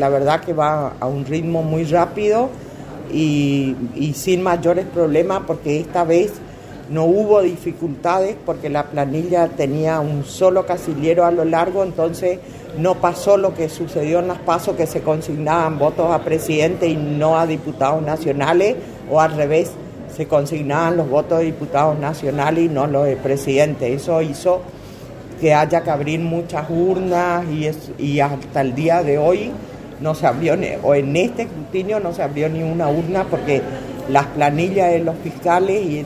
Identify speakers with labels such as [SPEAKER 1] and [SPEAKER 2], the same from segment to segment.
[SPEAKER 1] La verdad que va a un ritmo muy rápido y, sin mayores problemas porque esta vez no hubo dificultades porque la planilla tenía un solo casillero a lo largo, entonces no pasó lo que sucedió en las pasos que se consignaban votos a presidente y no a diputados nacionales, o al revés, se consignaban los votos de diputados nacionales y no los de presidente. Eso hizo que haya que abrir muchas urnas y, y hasta el día de hoy no se abrió, o en este escrutinio no se abrió ni una urna porque las planillas de los fiscales y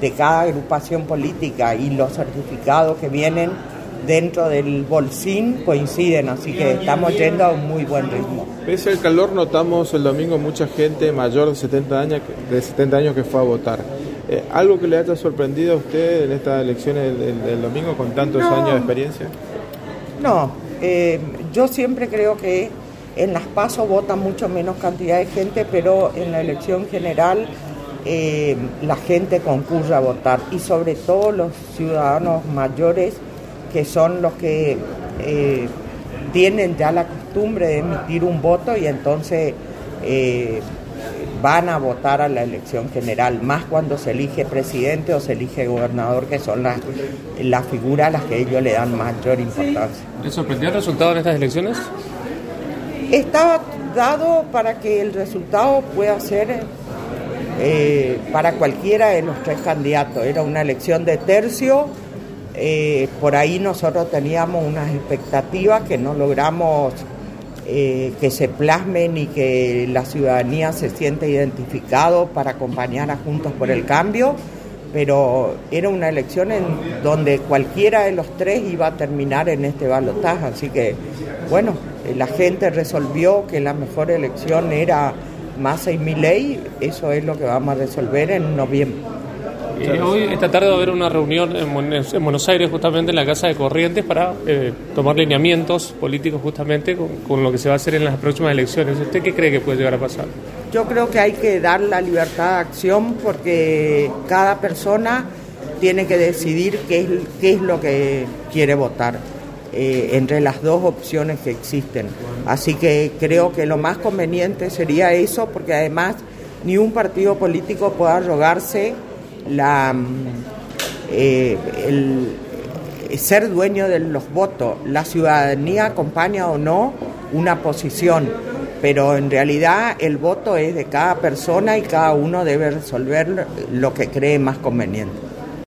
[SPEAKER 1] de cada agrupación política y los certificados que vienen dentro del bolsín coinciden, así que estamos yendo a un muy buen ritmo.
[SPEAKER 2] Pese al calor, notamos el domingo mucha gente mayor de 70 años, de 70 años que fue a votar. Eh, ¿Algo que le haya sorprendido a usted en estas elecciones del, domingo con tantos años de experiencia?
[SPEAKER 1] No, eh, yo siempre creo que en las pasos vota mucho menos cantidad de gente, pero en la elección general eh, la gente concurre a votar y sobre todo los ciudadanos mayores que son los que eh, tienen ya la costumbre de emitir un voto y entonces eh, van a votar a la elección general, más cuando se elige presidente o se elige gobernador, que son las, las figuras a las que ellos le dan mayor importancia.
[SPEAKER 3] ¿Le sorprendió el resultado de estas elecciones?
[SPEAKER 1] Estaba dado para que el resultado pueda ser eh, para cualquiera de los tres candidatos. Era una elección de tercio. Eh, por ahí nosotros teníamos unas expectativas que no logramos eh, que se plasmen y que la ciudadanía se siente identificado para acompañar a Juntos por el Cambio, pero era una elección en donde cualquiera de los tres iba a terminar en este balotaje, así que bueno, la gente resolvió que la mejor elección era Massa y ley, eso es lo que vamos a resolver en noviembre.
[SPEAKER 3] Eh, hoy, esta tarde va a haber una reunión en, Buenos Aires, justamente en la Casa de Corrientes, para eh, tomar lineamientos políticos justamente con, lo que se va a hacer en las próximas elecciones. ¿Usted qué cree que puede llegar a pasar?
[SPEAKER 1] Yo creo que hay que dar la libertad de acción porque cada persona tiene que decidir qué es, qué es lo que quiere votar. Eh, entre las dos opciones que existen. Así que creo que lo más conveniente sería eso, porque además ni un partido político puede arrogarse la, mm, eh, el, ser dueño de los votos. La ciudadanía acompaña o no una posición, pero en realidad el voto es de cada persona y cada uno debe resolver lo que cree más conveniente.